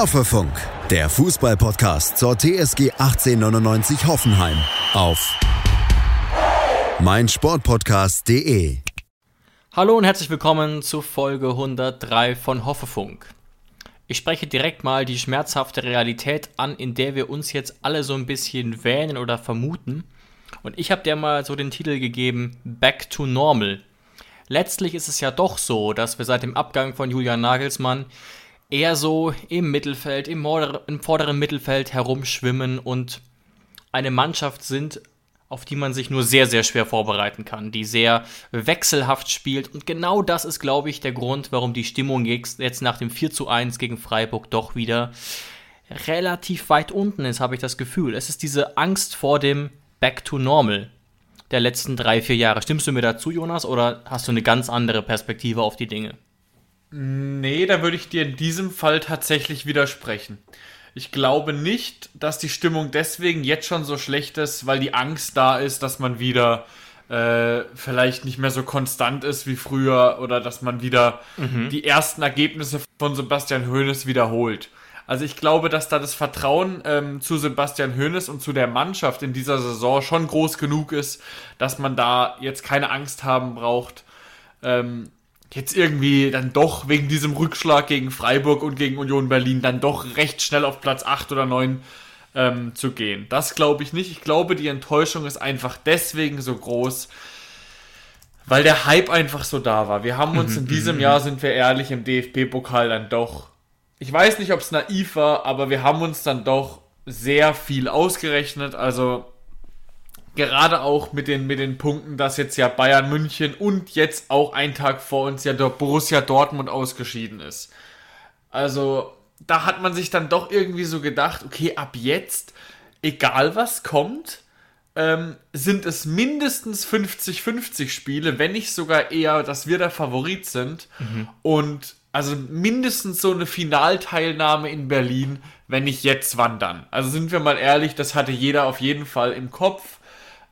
Hoffefunk, der Fußballpodcast zur TSG 1899 Hoffenheim auf meinsportpodcast.de. Hallo und herzlich willkommen zu Folge 103 von Hoffefunk. Ich spreche direkt mal die schmerzhafte Realität an, in der wir uns jetzt alle so ein bisschen wähnen oder vermuten. Und ich habe dir mal so den Titel gegeben Back to Normal. Letztlich ist es ja doch so, dass wir seit dem Abgang von Julian Nagelsmann eher so im Mittelfeld, im, im vorderen Mittelfeld herumschwimmen und eine Mannschaft sind, auf die man sich nur sehr, sehr schwer vorbereiten kann, die sehr wechselhaft spielt. Und genau das ist, glaube ich, der Grund, warum die Stimmung jetzt nach dem 4 zu 1 gegen Freiburg doch wieder relativ weit unten ist, habe ich das Gefühl. Es ist diese Angst vor dem Back to Normal der letzten drei, vier Jahre. Stimmst du mir dazu, Jonas, oder hast du eine ganz andere Perspektive auf die Dinge? Nee, da würde ich dir in diesem Fall tatsächlich widersprechen. Ich glaube nicht, dass die Stimmung deswegen jetzt schon so schlecht ist, weil die Angst da ist, dass man wieder äh, vielleicht nicht mehr so konstant ist wie früher oder dass man wieder mhm. die ersten Ergebnisse von Sebastian Hoeneß wiederholt. Also ich glaube, dass da das Vertrauen ähm, zu Sebastian Hoeneß und zu der Mannschaft in dieser Saison schon groß genug ist, dass man da jetzt keine Angst haben braucht, ähm, jetzt irgendwie dann doch wegen diesem Rückschlag gegen Freiburg und gegen Union Berlin dann doch recht schnell auf Platz 8 oder 9 ähm, zu gehen. Das glaube ich nicht. Ich glaube, die Enttäuschung ist einfach deswegen so groß, weil der Hype einfach so da war. Wir haben uns in diesem Jahr, sind wir ehrlich, im DFB-Pokal dann doch, ich weiß nicht, ob es naiv war, aber wir haben uns dann doch sehr viel ausgerechnet. Also gerade auch mit den, mit den Punkten, dass jetzt ja Bayern München und jetzt auch ein Tag vor uns ja der Borussia Dortmund ausgeschieden ist. Also, da hat man sich dann doch irgendwie so gedacht, okay, ab jetzt, egal was kommt, ähm, sind es mindestens 50-50 Spiele, wenn nicht sogar eher, dass wir der Favorit sind. Mhm. Und also mindestens so eine Finalteilnahme in Berlin, wenn nicht jetzt, wann dann. Also sind wir mal ehrlich, das hatte jeder auf jeden Fall im Kopf.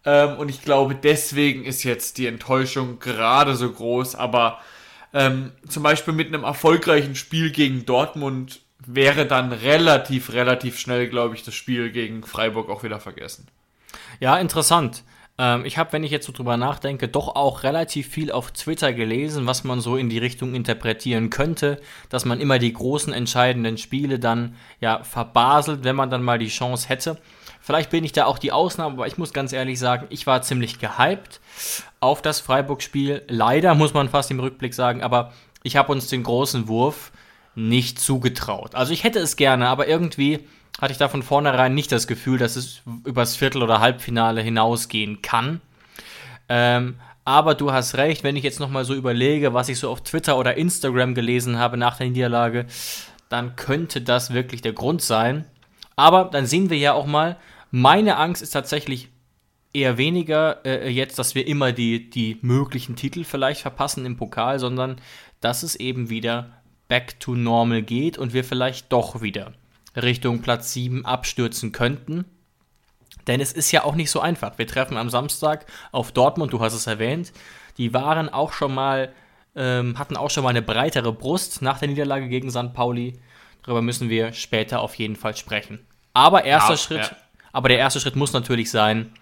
Ähm, und ich glaube, deswegen ist jetzt die Enttäuschung gerade so groß. Aber ähm, zum Beispiel mit einem erfolgreichen Spiel gegen Dortmund wäre dann relativ, relativ schnell, glaube ich, das Spiel gegen Freiburg auch wieder vergessen. Ja, interessant. Ähm, ich habe, wenn ich jetzt so drüber nachdenke, doch auch relativ viel auf Twitter gelesen, was man so in die Richtung interpretieren könnte, dass man immer die großen entscheidenden Spiele dann ja verbaselt, wenn man dann mal die Chance hätte. Vielleicht bin ich da auch die Ausnahme, aber ich muss ganz ehrlich sagen, ich war ziemlich gehypt auf das Freiburg-Spiel. Leider muss man fast im Rückblick sagen, aber ich habe uns den großen Wurf nicht zugetraut. Also ich hätte es gerne, aber irgendwie hatte ich da von vornherein nicht das Gefühl, dass es übers Viertel- oder Halbfinale hinausgehen kann. Ähm, aber du hast recht, wenn ich jetzt nochmal so überlege, was ich so auf Twitter oder Instagram gelesen habe nach der Niederlage, dann könnte das wirklich der Grund sein. Aber dann sehen wir ja auch mal, meine Angst ist tatsächlich eher weniger äh, jetzt, dass wir immer die, die möglichen Titel vielleicht verpassen im Pokal, sondern dass es eben wieder back to normal geht und wir vielleicht doch wieder Richtung Platz 7 abstürzen könnten. Denn es ist ja auch nicht so einfach. Wir treffen am Samstag auf Dortmund, du hast es erwähnt. Die waren auch schon mal, ähm, hatten auch schon mal eine breitere Brust nach der Niederlage gegen St. Pauli. Darüber müssen wir später auf jeden Fall sprechen. Aber erster ja, Schritt ja. Aber der erste Schritt muss natürlich sein,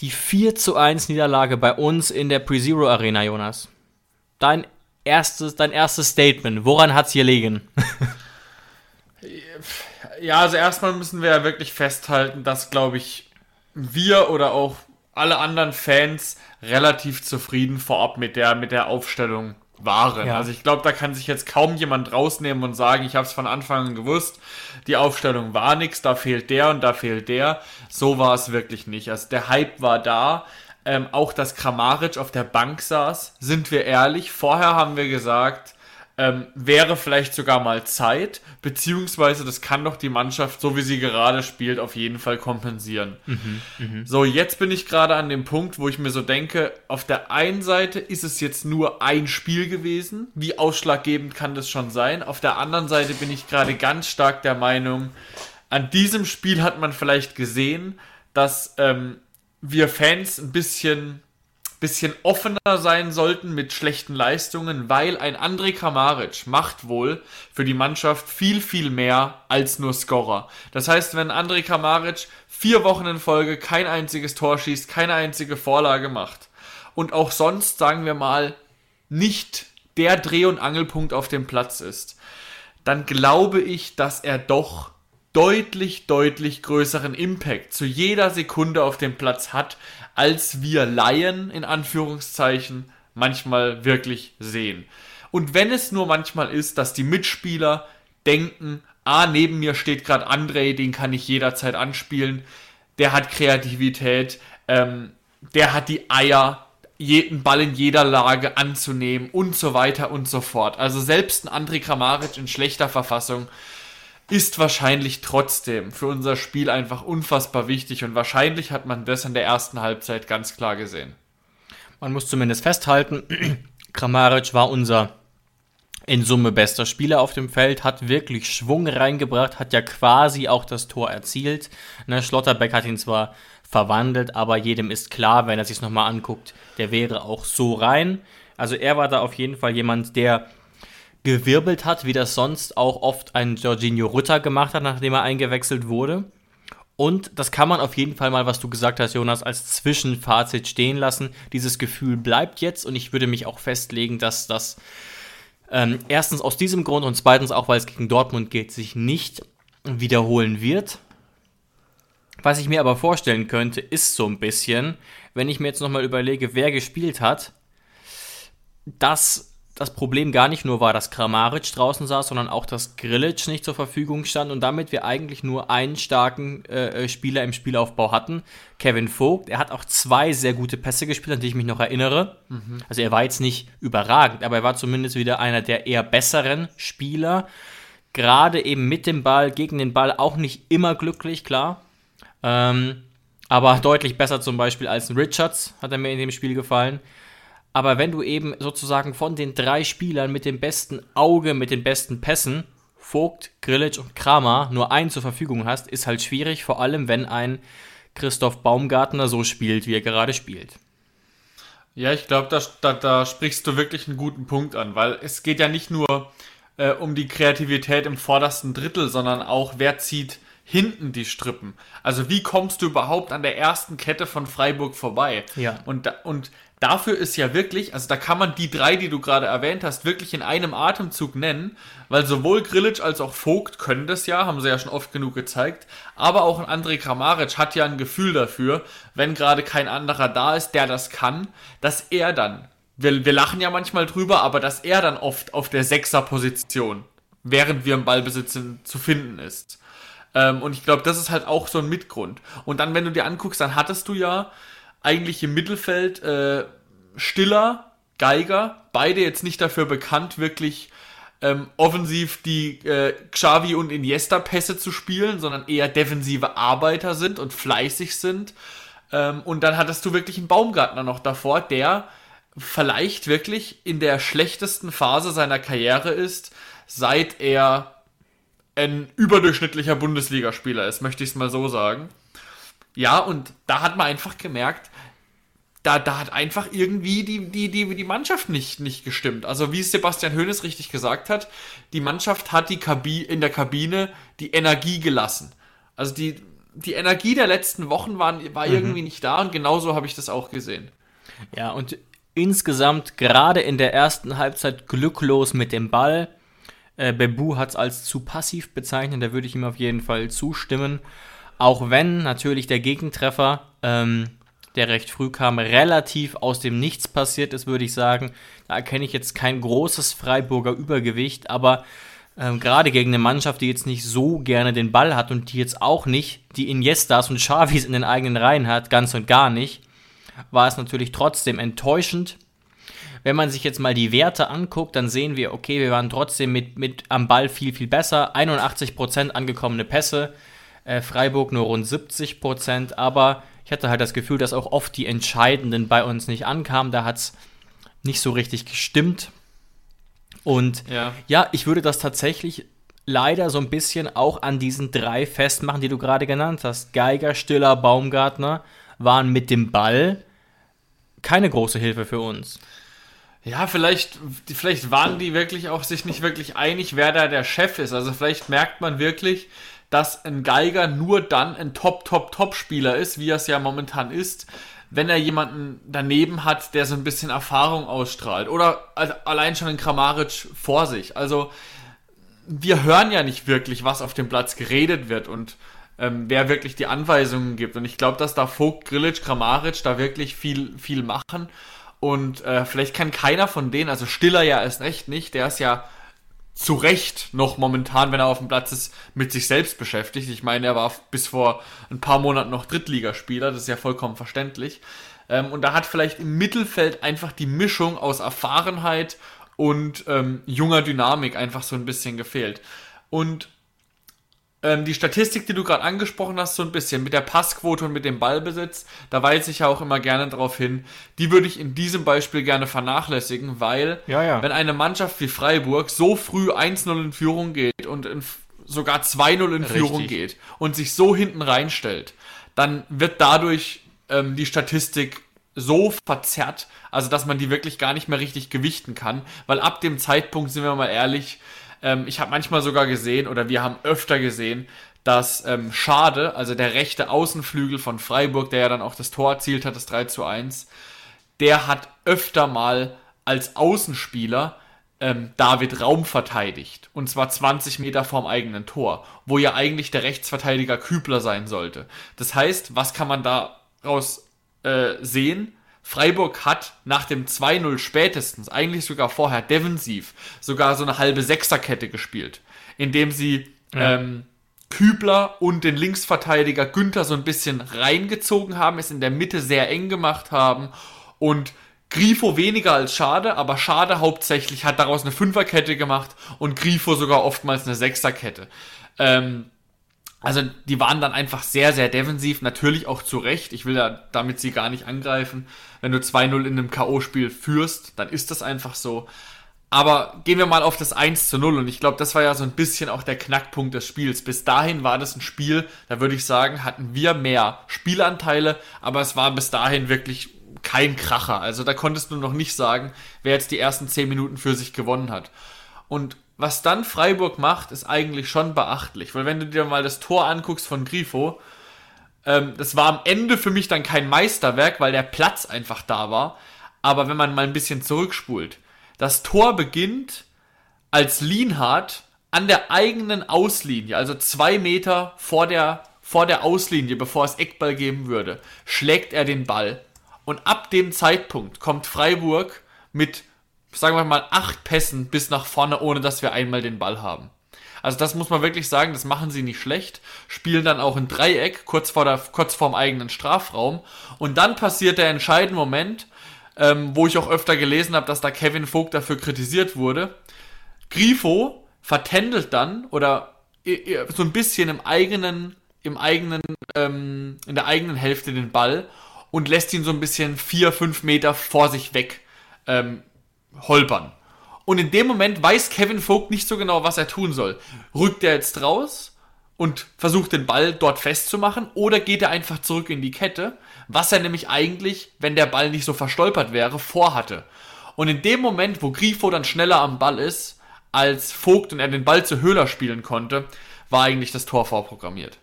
die 4 zu 1 Niederlage bei uns in der Pre-Zero Arena, Jonas. Dein erstes, dein erstes Statement, woran hat es hier liegen? ja, also erstmal müssen wir ja wirklich festhalten, dass, glaube ich, wir oder auch alle anderen Fans relativ zufrieden vorab mit der, mit der Aufstellung waren. Ja. Also ich glaube, da kann sich jetzt kaum jemand rausnehmen und sagen, ich habe es von Anfang an gewusst, die Aufstellung war nichts, da fehlt der und da fehlt der. So war es wirklich nicht. Also der Hype war da. Ähm, auch dass Kramaric auf der Bank saß, sind wir ehrlich. Vorher haben wir gesagt, ähm, wäre vielleicht sogar mal Zeit, beziehungsweise das kann doch die Mannschaft, so wie sie gerade spielt, auf jeden Fall kompensieren. Mhm, mh. So, jetzt bin ich gerade an dem Punkt, wo ich mir so denke, auf der einen Seite ist es jetzt nur ein Spiel gewesen, wie ausschlaggebend kann das schon sein, auf der anderen Seite bin ich gerade ganz stark der Meinung, an diesem Spiel hat man vielleicht gesehen, dass ähm, wir Fans ein bisschen bisschen offener sein sollten mit schlechten Leistungen, weil ein André Kramaric macht wohl für die Mannschaft viel, viel mehr als nur Scorer. Das heißt, wenn André Kramaric vier Wochen in Folge kein einziges Tor schießt, keine einzige Vorlage macht und auch sonst, sagen wir mal, nicht der Dreh- und Angelpunkt auf dem Platz ist, dann glaube ich, dass er doch deutlich, deutlich größeren Impact zu jeder Sekunde auf dem Platz hat, als wir Laien in Anführungszeichen manchmal wirklich sehen. Und wenn es nur manchmal ist, dass die Mitspieler denken, ah, neben mir steht gerade André, den kann ich jederzeit anspielen, der hat Kreativität, ähm, der hat die Eier, jeden Ball in jeder Lage anzunehmen und so weiter und so fort. Also selbst ein André Kramaric in schlechter Verfassung ist wahrscheinlich trotzdem für unser Spiel einfach unfassbar wichtig und wahrscheinlich hat man das in der ersten Halbzeit ganz klar gesehen. Man muss zumindest festhalten, Kramaric war unser in Summe bester Spieler auf dem Feld, hat wirklich Schwung reingebracht, hat ja quasi auch das Tor erzielt. Ne, Schlotterbeck hat ihn zwar verwandelt, aber jedem ist klar, wenn er sich nochmal anguckt, der wäre auch so rein. Also er war da auf jeden Fall jemand, der gewirbelt hat, wie das sonst auch oft ein Jorginho Rutter gemacht hat, nachdem er eingewechselt wurde. Und das kann man auf jeden Fall mal, was du gesagt hast, Jonas, als Zwischenfazit stehen lassen. Dieses Gefühl bleibt jetzt und ich würde mich auch festlegen, dass das ähm, erstens aus diesem Grund und zweitens auch, weil es gegen Dortmund geht, sich nicht wiederholen wird. Was ich mir aber vorstellen könnte, ist so ein bisschen, wenn ich mir jetzt nochmal überlege, wer gespielt hat, dass das Problem gar nicht nur war, dass Kramaric draußen saß, sondern auch, dass Grilic nicht zur Verfügung stand und damit wir eigentlich nur einen starken äh, Spieler im Spielaufbau hatten, Kevin Vogt. Er hat auch zwei sehr gute Pässe gespielt, an die ich mich noch erinnere. Mhm. Also er war jetzt nicht überragend, aber er war zumindest wieder einer der eher besseren Spieler. Gerade eben mit dem Ball, gegen den Ball auch nicht immer glücklich, klar. Ähm, aber deutlich besser zum Beispiel als ein Richards, hat er mir in dem Spiel gefallen. Aber wenn du eben sozusagen von den drei Spielern mit dem besten Auge, mit den besten Pässen, Vogt, Grillitsch und Kramer, nur einen zur Verfügung hast, ist halt schwierig, vor allem wenn ein Christoph Baumgartner so spielt, wie er gerade spielt. Ja, ich glaube, da, da, da, sprichst du wirklich einen guten Punkt an, weil es geht ja nicht nur äh, um die Kreativität im vordersten Drittel, sondern auch, wer zieht hinten die Strippen. Also wie kommst du überhaupt an der ersten Kette von Freiburg vorbei? Ja. Und, und dafür ist ja wirklich, also da kann man die drei, die du gerade erwähnt hast, wirklich in einem Atemzug nennen, weil sowohl Grilic als auch Vogt können das ja, haben sie ja schon oft genug gezeigt, aber auch ein André Kramaric hat ja ein Gefühl dafür, wenn gerade kein anderer da ist, der das kann, dass er dann, wir, wir lachen ja manchmal drüber, aber dass er dann oft auf der Sechser-Position, während wir im Ballbesitz sind, zu finden ist. Ähm, und ich glaube, das ist halt auch so ein Mitgrund. Und dann, wenn du dir anguckst, dann hattest du ja eigentlich im Mittelfeld äh, Stiller, Geiger, beide jetzt nicht dafür bekannt, wirklich ähm, offensiv die äh, Xavi und Iniesta-Pässe zu spielen, sondern eher defensive Arbeiter sind und fleißig sind. Ähm, und dann hattest du wirklich einen Baumgartner noch davor, der vielleicht wirklich in der schlechtesten Phase seiner Karriere ist, seit er ein überdurchschnittlicher Bundesligaspieler ist, möchte ich es mal so sagen. Ja, und da hat man einfach gemerkt, da, da hat einfach irgendwie die, die, die, die Mannschaft nicht, nicht gestimmt. Also wie Sebastian Hoeneß richtig gesagt hat, die Mannschaft hat die Kabi in der Kabine die Energie gelassen. Also die, die Energie der letzten Wochen waren, war mhm. irgendwie nicht da und genauso habe ich das auch gesehen. Ja, und insgesamt gerade in der ersten Halbzeit glücklos mit dem Ball. Äh, Bebu hat es als zu passiv bezeichnet, da würde ich ihm auf jeden Fall zustimmen. Auch wenn natürlich der Gegentreffer, ähm, der recht früh kam, relativ aus dem Nichts passiert ist, würde ich sagen. Da erkenne ich jetzt kein großes Freiburger Übergewicht, aber ähm, gerade gegen eine Mannschaft, die jetzt nicht so gerne den Ball hat und die jetzt auch nicht die Iniestas und Xavis in den eigenen Reihen hat, ganz und gar nicht, war es natürlich trotzdem enttäuschend. Wenn man sich jetzt mal die Werte anguckt, dann sehen wir, okay, wir waren trotzdem mit, mit am Ball viel, viel besser. 81% angekommene Pässe, äh, Freiburg nur rund 70%, aber ich hatte halt das Gefühl, dass auch oft die Entscheidenden bei uns nicht ankamen. Da hat es nicht so richtig gestimmt. Und ja. ja, ich würde das tatsächlich leider so ein bisschen auch an diesen drei festmachen, die du gerade genannt hast. Geiger, Stiller, Baumgartner waren mit dem Ball keine große Hilfe für uns. Ja, vielleicht, vielleicht waren die wirklich auch sich nicht wirklich einig, wer da der Chef ist. Also vielleicht merkt man wirklich, dass ein Geiger nur dann ein Top, Top, Top-Spieler ist, wie er es ja momentan ist, wenn er jemanden daneben hat, der so ein bisschen Erfahrung ausstrahlt. Oder allein schon ein Kramaric vor sich. Also wir hören ja nicht wirklich, was auf dem Platz geredet wird und ähm, wer wirklich die Anweisungen gibt. Und ich glaube, dass da Vogt, Grilic, Kramaric da wirklich viel, viel machen. Und äh, vielleicht kann keiner von denen, also Stiller ja erst recht nicht, der ist ja zu Recht noch momentan, wenn er auf dem Platz ist, mit sich selbst beschäftigt. Ich meine, er war bis vor ein paar Monaten noch Drittligaspieler, das ist ja vollkommen verständlich. Ähm, und da hat vielleicht im Mittelfeld einfach die Mischung aus Erfahrenheit und ähm, junger Dynamik einfach so ein bisschen gefehlt. Und ähm, die Statistik, die du gerade angesprochen hast, so ein bisschen mit der Passquote und mit dem Ballbesitz, da weise ich ja auch immer gerne darauf hin, die würde ich in diesem Beispiel gerne vernachlässigen, weil ja, ja. wenn eine Mannschaft wie Freiburg so früh 1-0 in Führung geht und in, sogar 2-0 in Führung geht und sich so hinten reinstellt, dann wird dadurch ähm, die Statistik so verzerrt, also dass man die wirklich gar nicht mehr richtig gewichten kann, weil ab dem Zeitpunkt, sind wir mal ehrlich, ähm, ich habe manchmal sogar gesehen, oder wir haben öfter gesehen, dass ähm, Schade, also der rechte Außenflügel von Freiburg, der ja dann auch das Tor erzielt hat, das 3 zu 1, der hat öfter mal als Außenspieler ähm, David Raum verteidigt. Und zwar 20 Meter vorm eigenen Tor, wo ja eigentlich der Rechtsverteidiger Kübler sein sollte. Das heißt, was kann man daraus äh, sehen? Freiburg hat nach dem 2-0 spätestens, eigentlich sogar vorher defensiv, sogar so eine halbe Sechserkette gespielt, indem sie ja. ähm, Kübler und den Linksverteidiger Günther so ein bisschen reingezogen haben, es in der Mitte sehr eng gemacht haben und Grifo weniger als Schade, aber Schade hauptsächlich hat daraus eine Fünferkette gemacht und Grifo sogar oftmals eine Sechserkette. Ähm, also die waren dann einfach sehr, sehr defensiv, natürlich auch zu Recht. Ich will da damit sie gar nicht angreifen. Wenn du 2-0 in einem K.O.-Spiel führst, dann ist das einfach so. Aber gehen wir mal auf das 1 zu 0 und ich glaube, das war ja so ein bisschen auch der Knackpunkt des Spiels. Bis dahin war das ein Spiel, da würde ich sagen, hatten wir mehr Spielanteile, aber es war bis dahin wirklich kein Kracher. Also da konntest du noch nicht sagen, wer jetzt die ersten 10 Minuten für sich gewonnen hat. Und was dann Freiburg macht, ist eigentlich schon beachtlich, weil wenn du dir mal das Tor anguckst von Grifo, ähm, das war am Ende für mich dann kein Meisterwerk, weil der Platz einfach da war. Aber wenn man mal ein bisschen zurückspult, das Tor beginnt als Lienhardt an der eigenen Auslinie, also zwei Meter vor der, vor der Auslinie, bevor es Eckball geben würde, schlägt er den Ball. Und ab dem Zeitpunkt kommt Freiburg mit sagen wir mal, acht Pässen bis nach vorne, ohne dass wir einmal den Ball haben. Also das muss man wirklich sagen, das machen sie nicht schlecht. Spielen dann auch ein Dreieck kurz vor der, kurz vorm eigenen Strafraum. Und dann passiert der entscheidende Moment, ähm, wo ich auch öfter gelesen habe, dass da Kevin Vogt dafür kritisiert wurde. Grifo vertändelt dann oder so ein bisschen im eigenen, im eigenen, ähm, in der eigenen Hälfte den Ball und lässt ihn so ein bisschen vier, fünf Meter vor sich weg ähm, holpern. Und in dem Moment weiß Kevin Vogt nicht so genau, was er tun soll. Rückt er jetzt raus und versucht den Ball dort festzumachen oder geht er einfach zurück in die Kette, was er nämlich eigentlich, wenn der Ball nicht so verstolpert wäre, vorhatte. Und in dem Moment, wo Grifo dann schneller am Ball ist, als Vogt und er den Ball zu Höhler spielen konnte, war eigentlich das Tor vorprogrammiert.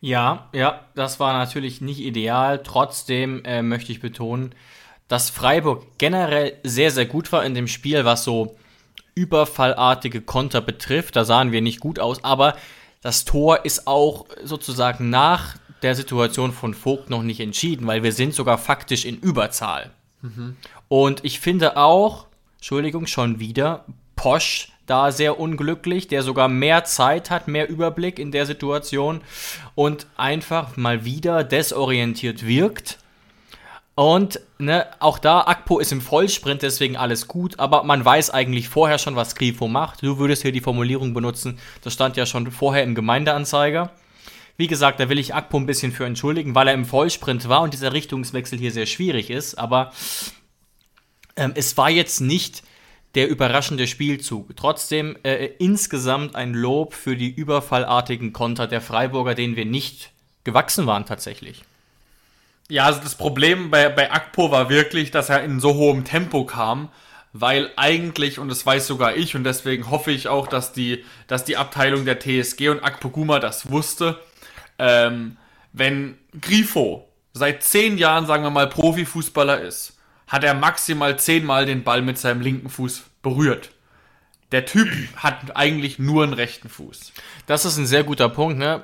Ja, ja, das war natürlich nicht ideal. Trotzdem äh, möchte ich betonen, dass Freiburg generell sehr, sehr gut war in dem Spiel, was so überfallartige Konter betrifft. Da sahen wir nicht gut aus, aber das Tor ist auch sozusagen nach der Situation von Vogt noch nicht entschieden, weil wir sind sogar faktisch in Überzahl. Mhm. Und ich finde auch, Entschuldigung, schon wieder, Posch da sehr unglücklich, der sogar mehr Zeit hat, mehr Überblick in der Situation und einfach mal wieder desorientiert wirkt und ne, auch da, Akpo ist im Vollsprint, deswegen alles gut, aber man weiß eigentlich vorher schon, was Grifo macht. Du würdest hier die Formulierung benutzen, das stand ja schon vorher im Gemeindeanzeiger. Wie gesagt, da will ich Akpo ein bisschen für entschuldigen, weil er im Vollsprint war und dieser Richtungswechsel hier sehr schwierig ist, aber ähm, es war jetzt nicht der überraschende Spielzug. Trotzdem äh, insgesamt ein Lob für die überfallartigen Konter der Freiburger, denen wir nicht gewachsen waren tatsächlich. Ja, also das Problem bei, bei Akpo war wirklich, dass er in so hohem Tempo kam, weil eigentlich, und das weiß sogar ich, und deswegen hoffe ich auch, dass die, dass die Abteilung der TSG und Akpo Guma das wusste, ähm, wenn Grifo seit zehn Jahren, sagen wir mal, Profifußballer ist, hat er maximal zehnmal den Ball mit seinem linken Fuß berührt. Der Typ hat eigentlich nur einen rechten Fuß. Das ist ein sehr guter Punkt. Ne?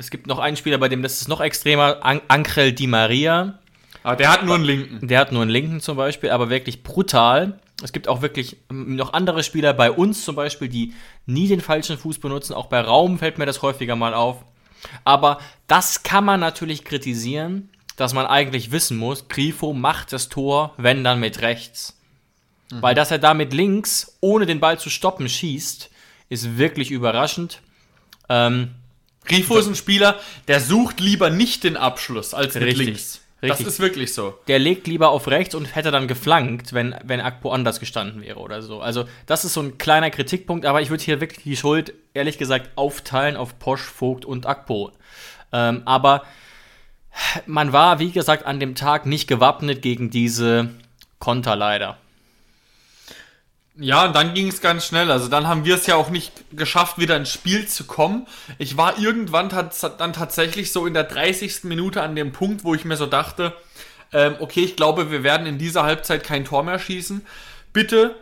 Es gibt noch einen Spieler, bei dem das ist noch extremer, An Ankrel Di Maria. Aber der hat nur einen linken. Der hat nur einen linken zum Beispiel, aber wirklich brutal. Es gibt auch wirklich noch andere Spieler bei uns zum Beispiel, die nie den falschen Fuß benutzen. Auch bei Raum fällt mir das häufiger mal auf. Aber das kann man natürlich kritisieren, dass man eigentlich wissen muss, Grifo macht das Tor, wenn dann mit rechts. Mhm. Weil dass er da mit links, ohne den Ball zu stoppen, schießt, ist wirklich überraschend. Ähm, Grifo ist ein Spieler, der sucht lieber nicht den Abschluss als mit richtig, links. Richtig. Das ist wirklich so. Der legt lieber auf rechts und hätte dann geflankt, wenn, wenn Akpo anders gestanden wäre oder so. Also, das ist so ein kleiner Kritikpunkt, aber ich würde hier wirklich die Schuld, ehrlich gesagt, aufteilen auf Posch, Vogt und Akpo. Ähm, aber man war, wie gesagt, an dem Tag nicht gewappnet gegen diese Konter leider. Ja, und dann ging es ganz schnell. Also dann haben wir es ja auch nicht geschafft, wieder ins Spiel zu kommen. Ich war irgendwann dann tatsächlich so in der 30. Minute an dem Punkt, wo ich mir so dachte, ähm, okay, ich glaube, wir werden in dieser Halbzeit kein Tor mehr schießen. Bitte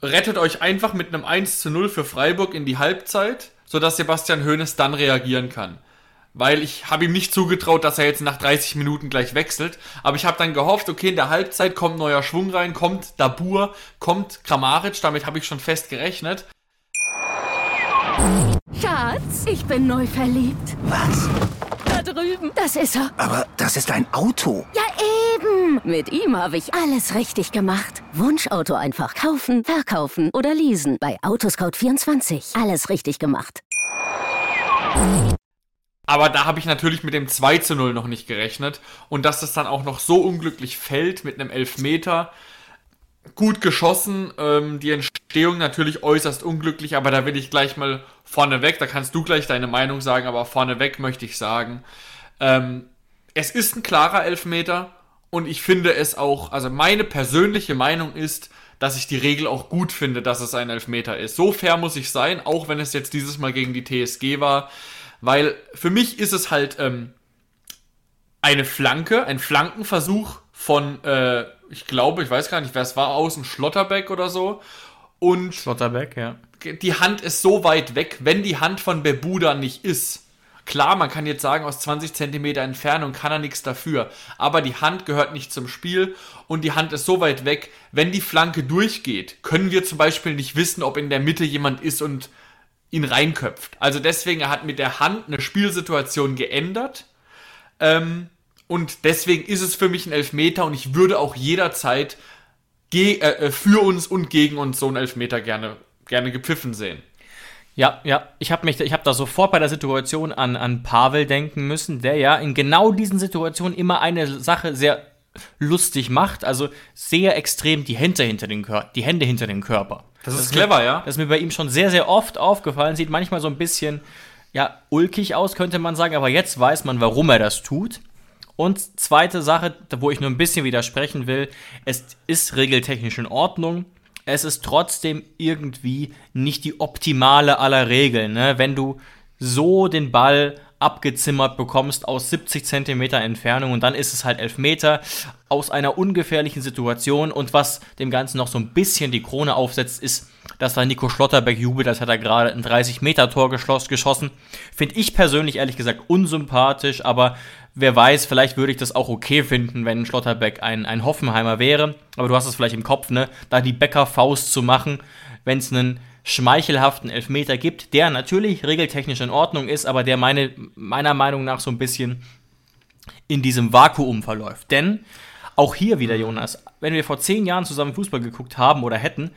rettet euch einfach mit einem 1 zu 0 für Freiburg in die Halbzeit, sodass Sebastian Hoeneß dann reagieren kann weil ich habe ihm nicht zugetraut, dass er jetzt nach 30 Minuten gleich wechselt. Aber ich habe dann gehofft, okay, in der Halbzeit kommt neuer Schwung rein, kommt Dabur, kommt Kramaric, damit habe ich schon fest gerechnet. Schatz, ich bin neu verliebt. Was? Da drüben. Das ist er. Aber das ist ein Auto. Ja, eben. Mit ihm habe ich alles richtig gemacht. Wunschauto einfach kaufen, verkaufen oder leasen. Bei Autoscout24. Alles richtig gemacht. Aber da habe ich natürlich mit dem 2 zu 0 noch nicht gerechnet. Und dass das dann auch noch so unglücklich fällt mit einem Elfmeter. Gut geschossen, ähm, die Entstehung natürlich äußerst unglücklich, aber da will ich gleich mal vorneweg, da kannst du gleich deine Meinung sagen, aber vorneweg möchte ich sagen, ähm, es ist ein klarer Elfmeter und ich finde es auch, also meine persönliche Meinung ist, dass ich die Regel auch gut finde, dass es ein Elfmeter ist. So fair muss ich sein, auch wenn es jetzt dieses Mal gegen die TSG war. Weil für mich ist es halt ähm, eine Flanke, ein Flankenversuch von, äh, ich glaube, ich weiß gar nicht, wer es war, außen Schlotterbeck oder so. Und Schlotterbeck, ja. Die Hand ist so weit weg, wenn die Hand von Bebuda nicht ist. Klar, man kann jetzt sagen, aus 20 Zentimeter Entfernung kann er nichts dafür. Aber die Hand gehört nicht zum Spiel und die Hand ist so weit weg, wenn die Flanke durchgeht, können wir zum Beispiel nicht wissen, ob in der Mitte jemand ist und ihn reinköpft. Also deswegen, er hat mit der Hand eine Spielsituation geändert. Ähm, und deswegen ist es für mich ein Elfmeter und ich würde auch jederzeit äh, äh, für uns und gegen uns so einen Elfmeter gerne, gerne gepfiffen sehen. Ja, ja, ich habe mich, ich habe da sofort bei der Situation an, an Pavel denken müssen, der ja in genau diesen Situationen immer eine Sache sehr lustig macht, also sehr extrem die Hände hinter den, Kör die Hände hinter den Körper. Das, das ist clever, mir, ja. Das ist mir bei ihm schon sehr, sehr oft aufgefallen. Sieht manchmal so ein bisschen, ja, ulkig aus, könnte man sagen, aber jetzt weiß man, warum er das tut. Und zweite Sache, wo ich nur ein bisschen widersprechen will, es ist regeltechnisch in Ordnung. Es ist trotzdem irgendwie nicht die optimale aller Regeln. Ne? Wenn du so den Ball abgezimmert bekommst aus 70 Zentimeter Entfernung und dann ist es halt Elfmeter aus einer ungefährlichen Situation. Und was dem Ganzen noch so ein bisschen die Krone aufsetzt, ist, dass da Nico Schlotterbeck jubelt, als hat er gerade ein 30 Meter Tor geschossen. Finde ich persönlich ehrlich gesagt unsympathisch, aber wer weiß, vielleicht würde ich das auch okay finden, wenn Schlotterbeck ein, ein Hoffenheimer wäre, aber du hast es vielleicht im Kopf, ne, da die Bäckerfaust zu machen, wenn es einen schmeichelhaften Elfmeter gibt, der natürlich regeltechnisch in Ordnung ist, aber der meine, meiner Meinung nach so ein bisschen in diesem Vakuum verläuft. Denn auch hier wieder, Jonas, wenn wir vor zehn Jahren zusammen Fußball geguckt haben oder hätten,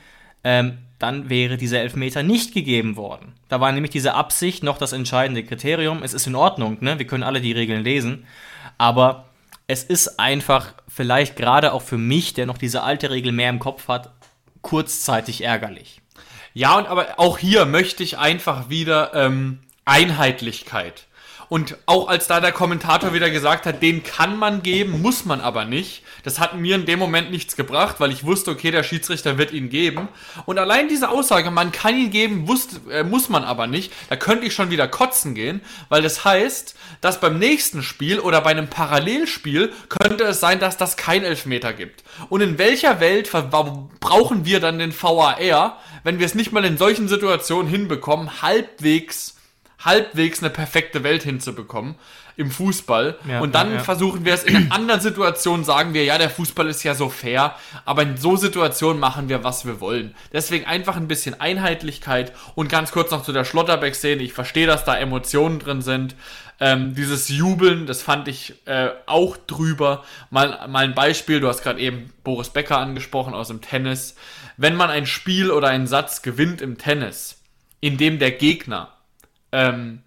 ähm, dann wäre dieser Elfmeter nicht gegeben worden. Da war nämlich diese Absicht noch das entscheidende Kriterium. Es ist in Ordnung, ne? wir können alle die Regeln lesen, aber es ist einfach vielleicht gerade auch für mich, der noch diese alte Regel mehr im Kopf hat, kurzzeitig ärgerlich. Ja, und aber auch hier möchte ich einfach wieder ähm, Einheitlichkeit. Und auch als da der Kommentator wieder gesagt hat, den kann man geben, muss man aber nicht. Das hat mir in dem Moment nichts gebracht, weil ich wusste, okay, der Schiedsrichter wird ihn geben. Und allein diese Aussage, man kann ihn geben, wusste, äh, muss man aber nicht, da könnte ich schon wieder kotzen gehen, weil das heißt, dass beim nächsten Spiel oder bei einem Parallelspiel könnte es sein, dass das kein Elfmeter gibt. Und in welcher Welt brauchen wir dann den VAR, wenn wir es nicht mal in solchen Situationen hinbekommen, halbwegs halbwegs eine perfekte Welt hinzubekommen im Fußball. Ja, und dann ja, ja. versuchen wir es in anderen Situationen, sagen wir, ja, der Fußball ist ja so fair, aber in so Situationen machen wir, was wir wollen. Deswegen einfach ein bisschen Einheitlichkeit und ganz kurz noch zu der Schlotterbeck-Szene. Ich verstehe, dass da Emotionen drin sind. Ähm, dieses Jubeln, das fand ich äh, auch drüber. Mal, mal ein Beispiel, du hast gerade eben Boris Becker angesprochen aus dem Tennis. Wenn man ein Spiel oder einen Satz gewinnt im Tennis, in dem der Gegner ähm,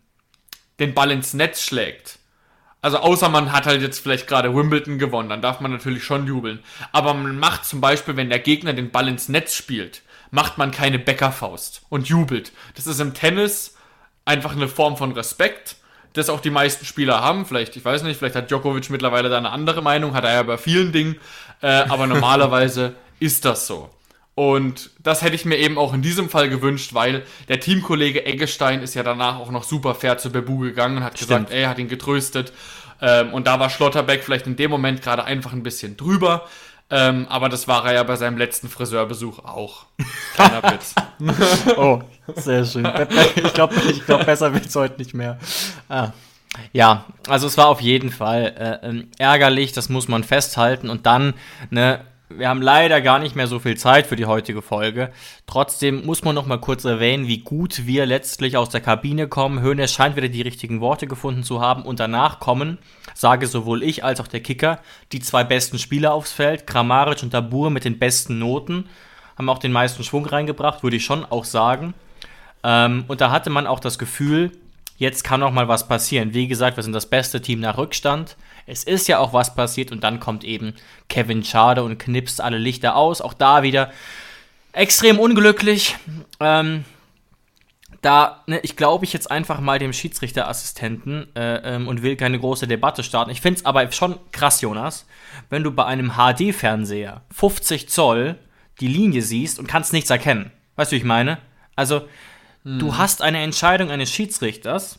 den Ball ins Netz schlägt. Also außer man hat halt jetzt vielleicht gerade Wimbledon gewonnen, dann darf man natürlich schon jubeln. Aber man macht zum Beispiel, wenn der Gegner den Ball ins Netz spielt, macht man keine Bäckerfaust und jubelt. Das ist im Tennis einfach eine Form von Respekt, das auch die meisten Spieler haben. Vielleicht, ich weiß nicht, vielleicht hat Djokovic mittlerweile da eine andere Meinung, hat er ja bei vielen Dingen. Äh, aber normalerweise ist das so. Und das hätte ich mir eben auch in diesem Fall gewünscht, weil der Teamkollege Eggestein ist ja danach auch noch super fair zu Bebu gegangen und hat Stimmt. gesagt, ey, hat ihn getröstet. Ähm, und da war Schlotterbeck vielleicht in dem Moment gerade einfach ein bisschen drüber. Ähm, aber das war er ja bei seinem letzten Friseurbesuch auch. Kleiner Witz. oh, sehr schön. Ich glaube, ich glaub, besser wird es heute nicht mehr. Ah. Ja, also es war auf jeden Fall äh, ähm, ärgerlich, das muss man festhalten. Und dann, ne, wir haben leider gar nicht mehr so viel Zeit für die heutige Folge. Trotzdem muss man noch mal kurz erwähnen, wie gut wir letztlich aus der Kabine kommen. Hönes scheint wieder die richtigen Worte gefunden zu haben und danach kommen, sage sowohl ich als auch der Kicker, die zwei besten Spieler aufs Feld, Kramaric und Dabur mit den besten Noten, haben auch den meisten Schwung reingebracht, würde ich schon auch sagen. Ähm, und da hatte man auch das Gefühl, jetzt kann noch mal was passieren. Wie gesagt, wir sind das beste Team nach Rückstand. Es ist ja auch was passiert und dann kommt eben Kevin Schade und knipst alle Lichter aus. Auch da wieder extrem unglücklich. Ähm, da, ne, ich glaube ich jetzt einfach mal dem Schiedsrichterassistenten äh, ähm, und will keine große Debatte starten. Ich finde es aber schon krass, Jonas, wenn du bei einem HD-Fernseher 50 Zoll die Linie siehst und kannst nichts erkennen. Weißt du, wie ich meine? Also, hm. du hast eine Entscheidung eines Schiedsrichters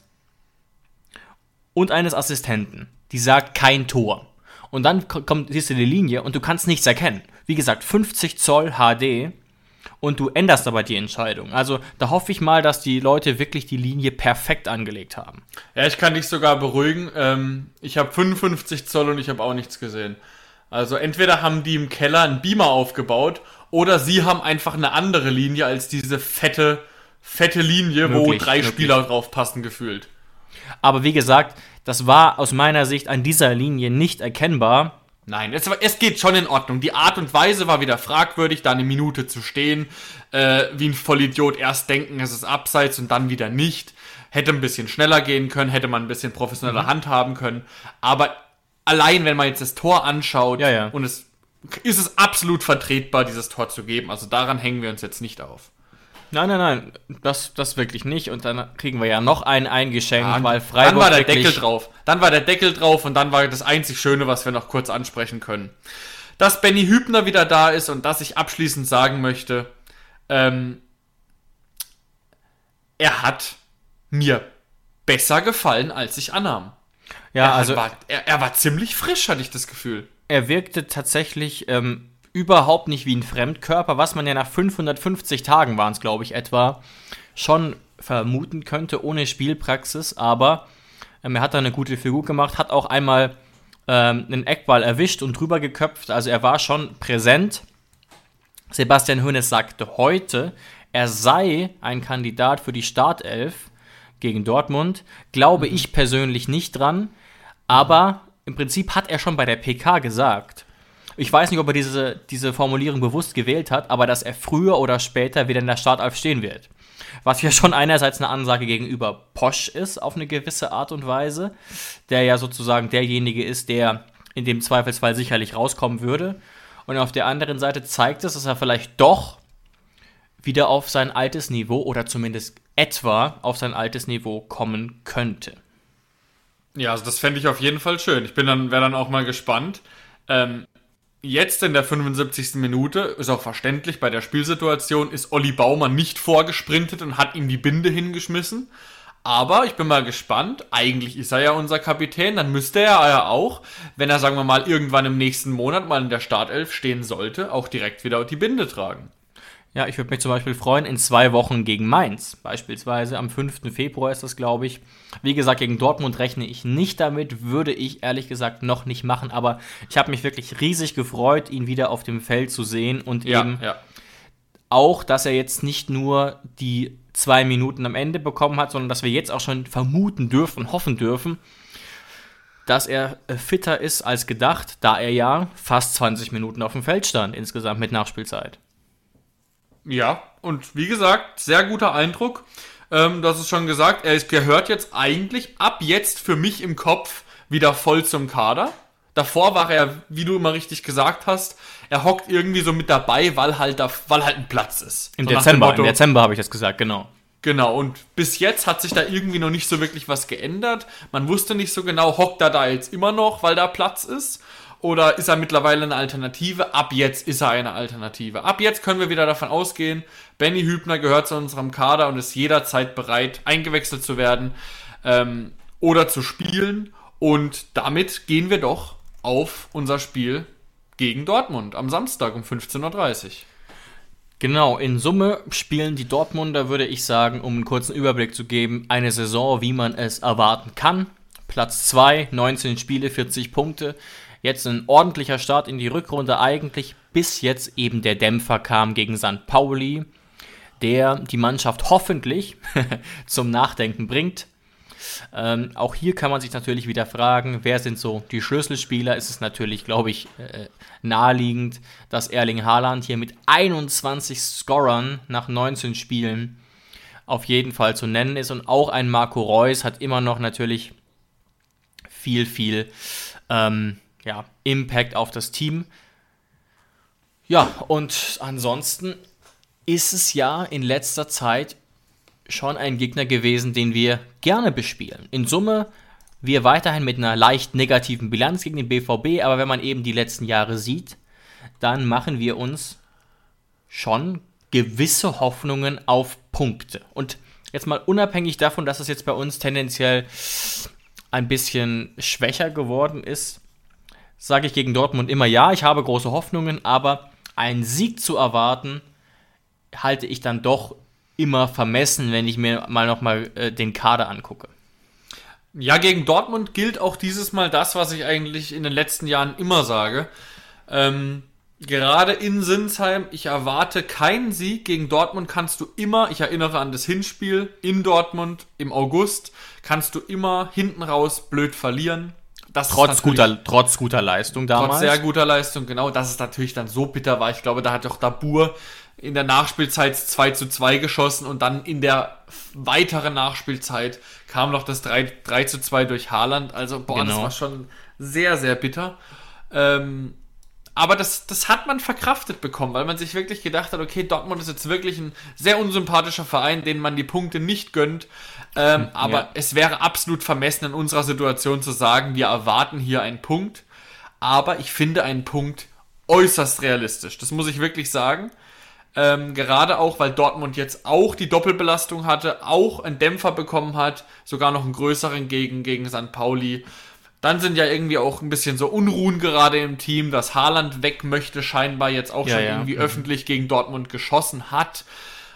und eines Assistenten die sagt kein Tor. Und dann kommt, siehst du die Linie und du kannst nichts erkennen. Wie gesagt, 50 Zoll HD und du änderst aber die Entscheidung. Also da hoffe ich mal, dass die Leute wirklich die Linie perfekt angelegt haben. Ja, ich kann dich sogar beruhigen. Ähm, ich habe 55 Zoll und ich habe auch nichts gesehen. Also entweder haben die im Keller einen Beamer aufgebaut oder sie haben einfach eine andere Linie als diese fette, fette Linie, möglich, wo drei möglich. Spieler drauf passen gefühlt. Aber wie gesagt, das war aus meiner Sicht an dieser Linie nicht erkennbar. Nein, es, es, geht schon in Ordnung. Die Art und Weise war wieder fragwürdig, da eine Minute zu stehen, äh, wie ein Vollidiot erst denken, es ist abseits und dann wieder nicht. Hätte ein bisschen schneller gehen können, hätte man ein bisschen professioneller mhm. handhaben können. Aber allein, wenn man jetzt das Tor anschaut ja, ja. und es ist es absolut vertretbar, dieses Tor zu geben. Also daran hängen wir uns jetzt nicht auf. Nein, nein, nein, das, das wirklich nicht. Und dann kriegen wir ja noch einen eingeschenkt, ja, weil Freiburg. Dann war der Deckel drauf. Dann war der Deckel drauf und dann war das einzig Schöne, was wir noch kurz ansprechen können. Dass Benny Hübner wieder da ist und dass ich abschließend sagen möchte, ähm, er hat mir besser gefallen, als ich annahm. Ja, er also. War, er, er, war ziemlich frisch, hatte ich das Gefühl. Er wirkte tatsächlich ähm, überhaupt nicht wie ein Fremdkörper, was man ja nach 550 Tagen waren es, glaube ich, etwa, schon vermuten könnte, ohne Spielpraxis, aber ähm, er hat da eine gute Figur gemacht, hat auch einmal ähm, einen Eckball erwischt und drüber geköpft, also er war schon präsent. Sebastian Hoeneß sagte heute, er sei ein Kandidat für die Startelf gegen Dortmund. Glaube mhm. ich persönlich nicht dran, aber im Prinzip hat er schon bei der PK gesagt, ich weiß nicht, ob er diese, diese Formulierung bewusst gewählt hat, aber dass er früher oder später wieder in der Startelf stehen wird. Was ja schon einerseits eine Ansage gegenüber Posch ist, auf eine gewisse Art und Weise, der ja sozusagen derjenige ist, der in dem Zweifelsfall sicherlich rauskommen würde. Und auf der anderen Seite zeigt es, dass er vielleicht doch wieder auf sein altes Niveau oder zumindest etwa auf sein altes Niveau kommen könnte. Ja, also das fände ich auf jeden Fall schön. Ich bin dann, wäre dann auch mal gespannt. Ähm, jetzt in der 75. Minute, ist auch verständlich, bei der Spielsituation ist Olli Baumann nicht vorgesprintet und hat ihm die Binde hingeschmissen. Aber ich bin mal gespannt. Eigentlich ist er ja unser Kapitän. Dann müsste er ja auch, wenn er, sagen wir mal, irgendwann im nächsten Monat mal in der Startelf stehen sollte, auch direkt wieder die Binde tragen. Ja, ich würde mich zum Beispiel freuen, in zwei Wochen gegen Mainz, beispielsweise am 5. Februar ist das, glaube ich. Wie gesagt, gegen Dortmund rechne ich nicht damit, würde ich ehrlich gesagt noch nicht machen, aber ich habe mich wirklich riesig gefreut, ihn wieder auf dem Feld zu sehen und ja, eben ja. auch, dass er jetzt nicht nur die zwei Minuten am Ende bekommen hat, sondern dass wir jetzt auch schon vermuten dürfen, hoffen dürfen, dass er äh, fitter ist als gedacht, da er ja fast 20 Minuten auf dem Feld stand insgesamt mit Nachspielzeit. Ja, und wie gesagt, sehr guter Eindruck. Ähm, das ist schon gesagt, er gehört jetzt eigentlich ab jetzt für mich im Kopf wieder voll zum Kader. Davor war er, wie du immer richtig gesagt hast, er hockt irgendwie so mit dabei, weil halt, da, weil halt ein Platz ist. Im so Dezember, Motto, im Dezember habe ich das gesagt, genau. Genau, und bis jetzt hat sich da irgendwie noch nicht so wirklich was geändert. Man wusste nicht so genau, hockt er da jetzt immer noch, weil da Platz ist? Oder ist er mittlerweile eine Alternative? Ab jetzt ist er eine Alternative. Ab jetzt können wir wieder davon ausgehen, Benny Hübner gehört zu unserem Kader und ist jederzeit bereit, eingewechselt zu werden ähm, oder zu spielen. Und damit gehen wir doch auf unser Spiel gegen Dortmund am Samstag um 15.30 Uhr. Genau, in Summe spielen die Dortmunder, würde ich sagen, um einen kurzen Überblick zu geben, eine Saison, wie man es erwarten kann. Platz 2, 19 Spiele, 40 Punkte. Jetzt ein ordentlicher Start in die Rückrunde eigentlich, bis jetzt eben der Dämpfer kam gegen St. Pauli, der die Mannschaft hoffentlich zum Nachdenken bringt. Ähm, auch hier kann man sich natürlich wieder fragen, wer sind so die Schlüsselspieler? Ist es natürlich, glaube ich, äh, naheliegend, dass Erling Haaland hier mit 21 Scorern nach 19 Spielen auf jeden Fall zu nennen ist. Und auch ein Marco Reus hat immer noch natürlich viel, viel ähm, ja, Impact auf das Team. Ja, und ansonsten ist es ja in letzter Zeit schon ein Gegner gewesen, den wir gerne bespielen. In Summe wir weiterhin mit einer leicht negativen Bilanz gegen den BVB, aber wenn man eben die letzten Jahre sieht, dann machen wir uns schon gewisse Hoffnungen auf Punkte. Und jetzt mal unabhängig davon, dass es jetzt bei uns tendenziell ein bisschen schwächer geworden ist, sage ich gegen Dortmund immer ja, ich habe große Hoffnungen, aber einen Sieg zu erwarten, halte ich dann doch immer vermessen, wenn ich mir mal nochmal äh, den Kader angucke. Ja, gegen Dortmund gilt auch dieses Mal das, was ich eigentlich in den letzten Jahren immer sage. Ähm, gerade in Sinsheim, ich erwarte keinen Sieg. Gegen Dortmund kannst du immer, ich erinnere an das Hinspiel in Dortmund im August, kannst du immer hinten raus blöd verlieren. Das trotz, guter, trotz guter Leistung damals. Trotz sehr guter Leistung, genau. Das ist natürlich dann so bitter war. Ich glaube, da hat auch Dabur in der Nachspielzeit 2 zu 2 geschossen und dann in der weiteren Nachspielzeit kam noch das 3, 3 zu 2 durch Haaland. Also, boah, genau. das war schon sehr, sehr bitter. Ähm, aber das, das hat man verkraftet bekommen, weil man sich wirklich gedacht hat, okay, Dortmund ist jetzt wirklich ein sehr unsympathischer Verein, den man die Punkte nicht gönnt. Ähm, aber ja. es wäre absolut vermessen in unserer Situation zu sagen, wir erwarten hier einen Punkt. Aber ich finde einen Punkt äußerst realistisch. Das muss ich wirklich sagen. Ähm, gerade auch, weil Dortmund jetzt auch die Doppelbelastung hatte, auch einen Dämpfer bekommen hat, sogar noch einen größeren gegen, gegen St. Pauli. Dann sind ja irgendwie auch ein bisschen so Unruhen gerade im Team, dass Haaland weg möchte, scheinbar jetzt auch ja, schon ja. irgendwie mhm. öffentlich gegen Dortmund geschossen hat.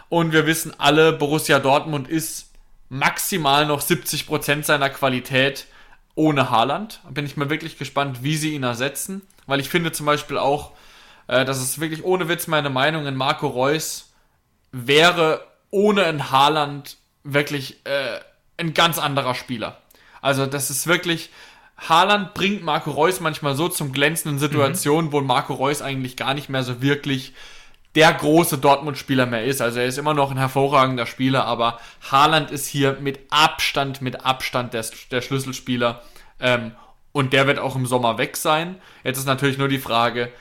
Und wir wissen alle, Borussia Dortmund ist maximal noch 70% seiner Qualität ohne Haaland. Bin ich mal wirklich gespannt, wie sie ihn ersetzen. Weil ich finde zum Beispiel auch, äh, das ist wirklich ohne Witz meine Meinung, in Marco Reus wäre ohne ein Haaland wirklich äh, ein ganz anderer Spieler. Also das ist wirklich, Haaland bringt Marco Reus manchmal so zum glänzenden Situationen, mhm. wo Marco Reus eigentlich gar nicht mehr so wirklich der große Dortmund-Spieler mehr ist. Also er ist immer noch ein hervorragender Spieler, aber Haaland ist hier mit Abstand, mit Abstand der, der Schlüsselspieler. Ähm, und der wird auch im Sommer weg sein. Jetzt ist natürlich nur die Frage,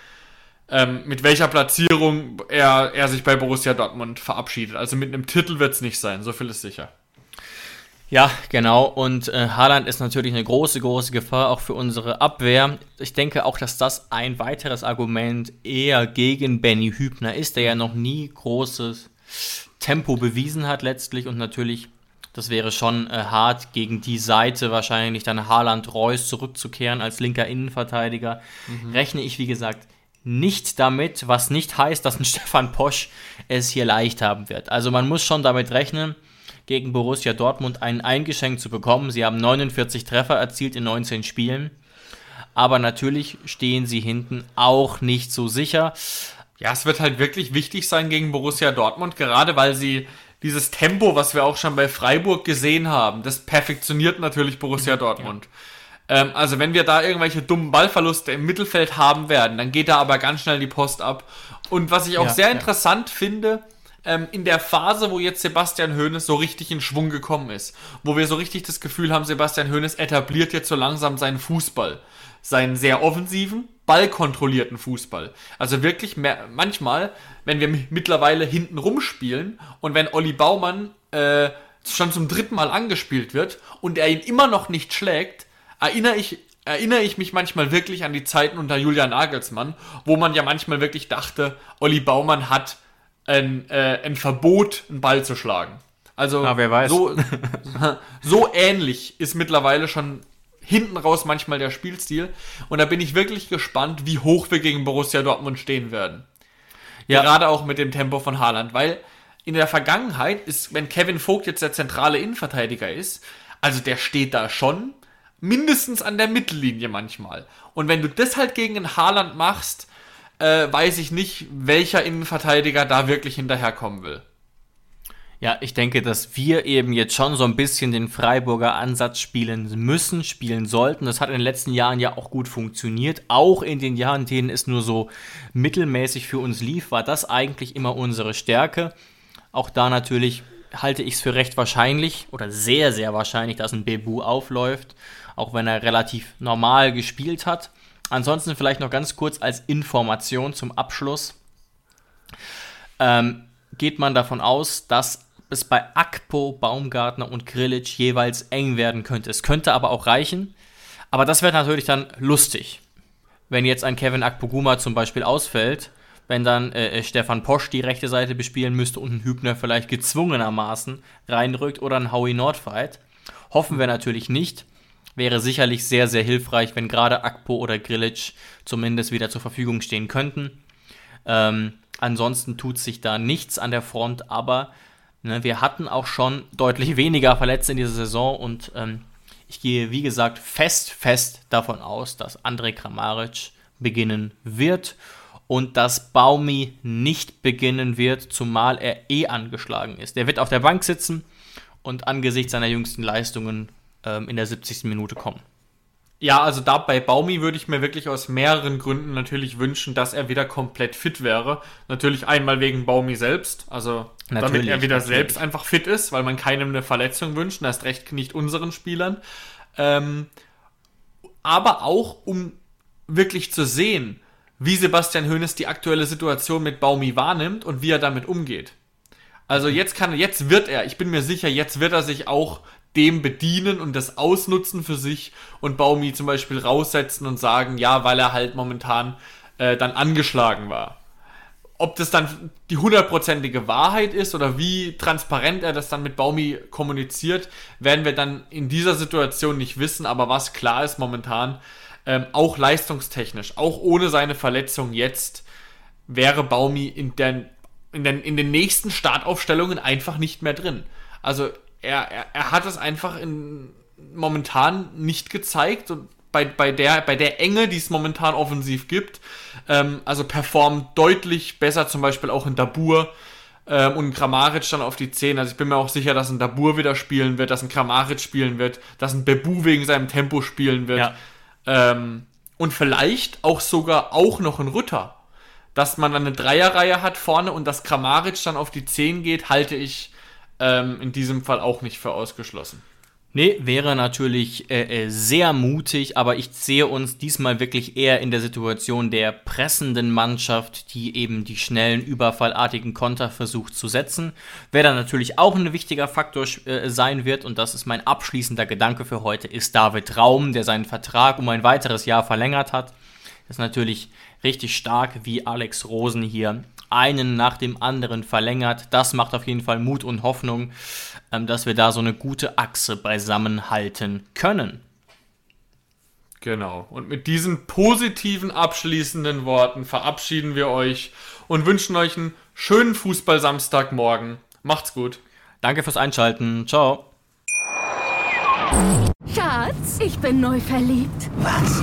ähm, mit welcher Platzierung er, er sich bei Borussia Dortmund verabschiedet. Also mit einem Titel wird es nicht sein, so viel ist sicher. Ja, genau. Und äh, Haaland ist natürlich eine große, große Gefahr auch für unsere Abwehr. Ich denke auch, dass das ein weiteres Argument eher gegen Benny Hübner ist, der ja noch nie großes Tempo bewiesen hat letztlich und natürlich, das wäre schon äh, hart, gegen die Seite wahrscheinlich dann Haaland Reus zurückzukehren als linker Innenverteidiger. Mhm. Rechne ich, wie gesagt, nicht damit, was nicht heißt, dass ein Stefan Posch es hier leicht haben wird. Also man muss schon damit rechnen, gegen Borussia Dortmund einen eingeschenkt zu bekommen. Sie haben 49 Treffer erzielt in 19 Spielen. Aber natürlich stehen sie hinten auch nicht so sicher. Ja, es wird halt wirklich wichtig sein gegen Borussia Dortmund, gerade weil sie dieses Tempo, was wir auch schon bei Freiburg gesehen haben, das perfektioniert natürlich Borussia Dortmund. Ja. Ähm, also wenn wir da irgendwelche dummen Ballverluste im Mittelfeld haben werden, dann geht da aber ganz schnell die Post ab. Und was ich auch ja, sehr ja. interessant finde, ähm, in der Phase, wo jetzt Sebastian Hoeneß so richtig in Schwung gekommen ist, wo wir so richtig das Gefühl haben, Sebastian Hoeneß etabliert jetzt so langsam seinen Fußball, seinen sehr offensiven, ballkontrollierten Fußball. Also wirklich mehr, manchmal, wenn wir mittlerweile hinten rumspielen und wenn Olli Baumann äh, schon zum dritten Mal angespielt wird und er ihn immer noch nicht schlägt, erinnere ich erinnere ich mich manchmal wirklich an die Zeiten unter Julian Nagelsmann, wo man ja manchmal wirklich dachte, Olli Baumann hat ein, äh, ein Verbot, einen Ball zu schlagen. Also ah, wer weiß. So, so ähnlich ist mittlerweile schon hinten raus manchmal der Spielstil. Und da bin ich wirklich gespannt, wie hoch wir gegen Borussia Dortmund stehen werden. Ja. Gerade auch mit dem Tempo von Haaland, weil in der Vergangenheit ist, wenn Kevin Vogt jetzt der zentrale Innenverteidiger ist, also der steht da schon mindestens an der Mittellinie manchmal. Und wenn du das halt gegen einen Haaland machst, äh, weiß ich nicht, welcher Innenverteidiger da wirklich hinterherkommen will. Ja, ich denke, dass wir eben jetzt schon so ein bisschen den Freiburger Ansatz spielen müssen, spielen sollten. Das hat in den letzten Jahren ja auch gut funktioniert. Auch in den Jahren, in denen es nur so mittelmäßig für uns lief, war das eigentlich immer unsere Stärke. Auch da natürlich halte ich es für recht wahrscheinlich oder sehr, sehr wahrscheinlich, dass ein Bebu aufläuft, auch wenn er relativ normal gespielt hat. Ansonsten vielleicht noch ganz kurz als Information zum Abschluss. Ähm, geht man davon aus, dass es bei Akpo, Baumgartner und Grilic jeweils eng werden könnte. Es könnte aber auch reichen. Aber das wäre natürlich dann lustig, wenn jetzt ein Kevin Akpoguma zum Beispiel ausfällt, wenn dann äh, Stefan Posch die rechte Seite bespielen müsste und ein Hübner vielleicht gezwungenermaßen reinrückt oder ein Howie Nordfight. Hoffen wir natürlich nicht wäre sicherlich sehr, sehr hilfreich, wenn gerade Akpo oder Grilic zumindest wieder zur Verfügung stehen könnten. Ähm, ansonsten tut sich da nichts an der Front, aber ne, wir hatten auch schon deutlich weniger Verletzte in dieser Saison und ähm, ich gehe, wie gesagt, fest, fest davon aus, dass Andrej Kramaric beginnen wird und dass Baumi nicht beginnen wird, zumal er eh angeschlagen ist. Er wird auf der Bank sitzen und angesichts seiner jüngsten Leistungen ähm, in der 70. Minute kommen. Ja, also da bei Baumi würde ich mir wirklich aus mehreren Gründen natürlich wünschen, dass er wieder komplett fit wäre. Natürlich einmal wegen Baumi selbst, also natürlich, damit er wieder natürlich. selbst einfach fit ist, weil man keinem eine Verletzung wünscht, erst recht nicht unseren Spielern. Ähm, aber auch um wirklich zu sehen, wie Sebastian Hoeneß die aktuelle Situation mit Baumi wahrnimmt und wie er damit umgeht. Also jetzt kann, jetzt wird er, ich bin mir sicher, jetzt wird er sich auch dem bedienen und das ausnutzen für sich und Baumi zum Beispiel raussetzen und sagen, ja, weil er halt momentan äh, dann angeschlagen war. Ob das dann die hundertprozentige Wahrheit ist oder wie transparent er das dann mit Baumi kommuniziert, werden wir dann in dieser Situation nicht wissen. Aber was klar ist momentan, ähm, auch leistungstechnisch, auch ohne seine Verletzung jetzt, wäre Baumi in den, in den, in den nächsten Startaufstellungen einfach nicht mehr drin. Also er, er, er hat es einfach in, momentan nicht gezeigt und bei, bei, der, bei der Enge, die es momentan offensiv gibt, ähm, also performt deutlich besser, zum Beispiel auch in Dabur ähm, und Kramaric dann auf die 10. Also ich bin mir auch sicher, dass ein Dabur wieder spielen wird, dass ein Kramaric spielen wird, dass ein Bebu wegen seinem Tempo spielen wird. Ja. Ähm, und vielleicht auch sogar auch noch ein Rütter. Dass man dann eine Dreierreihe hat vorne und dass Kramaric dann auf die 10 geht, halte ich ähm, in diesem Fall auch nicht für ausgeschlossen. Nee, wäre natürlich äh, äh, sehr mutig, aber ich sehe uns diesmal wirklich eher in der Situation der pressenden Mannschaft, die eben die schnellen, überfallartigen Konter versucht zu setzen. Wer dann natürlich auch ein wichtiger Faktor äh, sein wird, und das ist mein abschließender Gedanke für heute, ist David Raum, der seinen Vertrag um ein weiteres Jahr verlängert hat. Das ist natürlich richtig stark, wie Alex Rosen hier einen nach dem anderen verlängert. Das macht auf jeden Fall Mut und Hoffnung, ähm, dass wir da so eine gute Achse beisammenhalten können. Genau. Und mit diesen positiven abschließenden Worten verabschieden wir euch und wünschen euch einen schönen Fußball-Samstagmorgen. Macht's gut. Danke fürs Einschalten. Ciao. Schatz, ich bin neu verliebt. Was?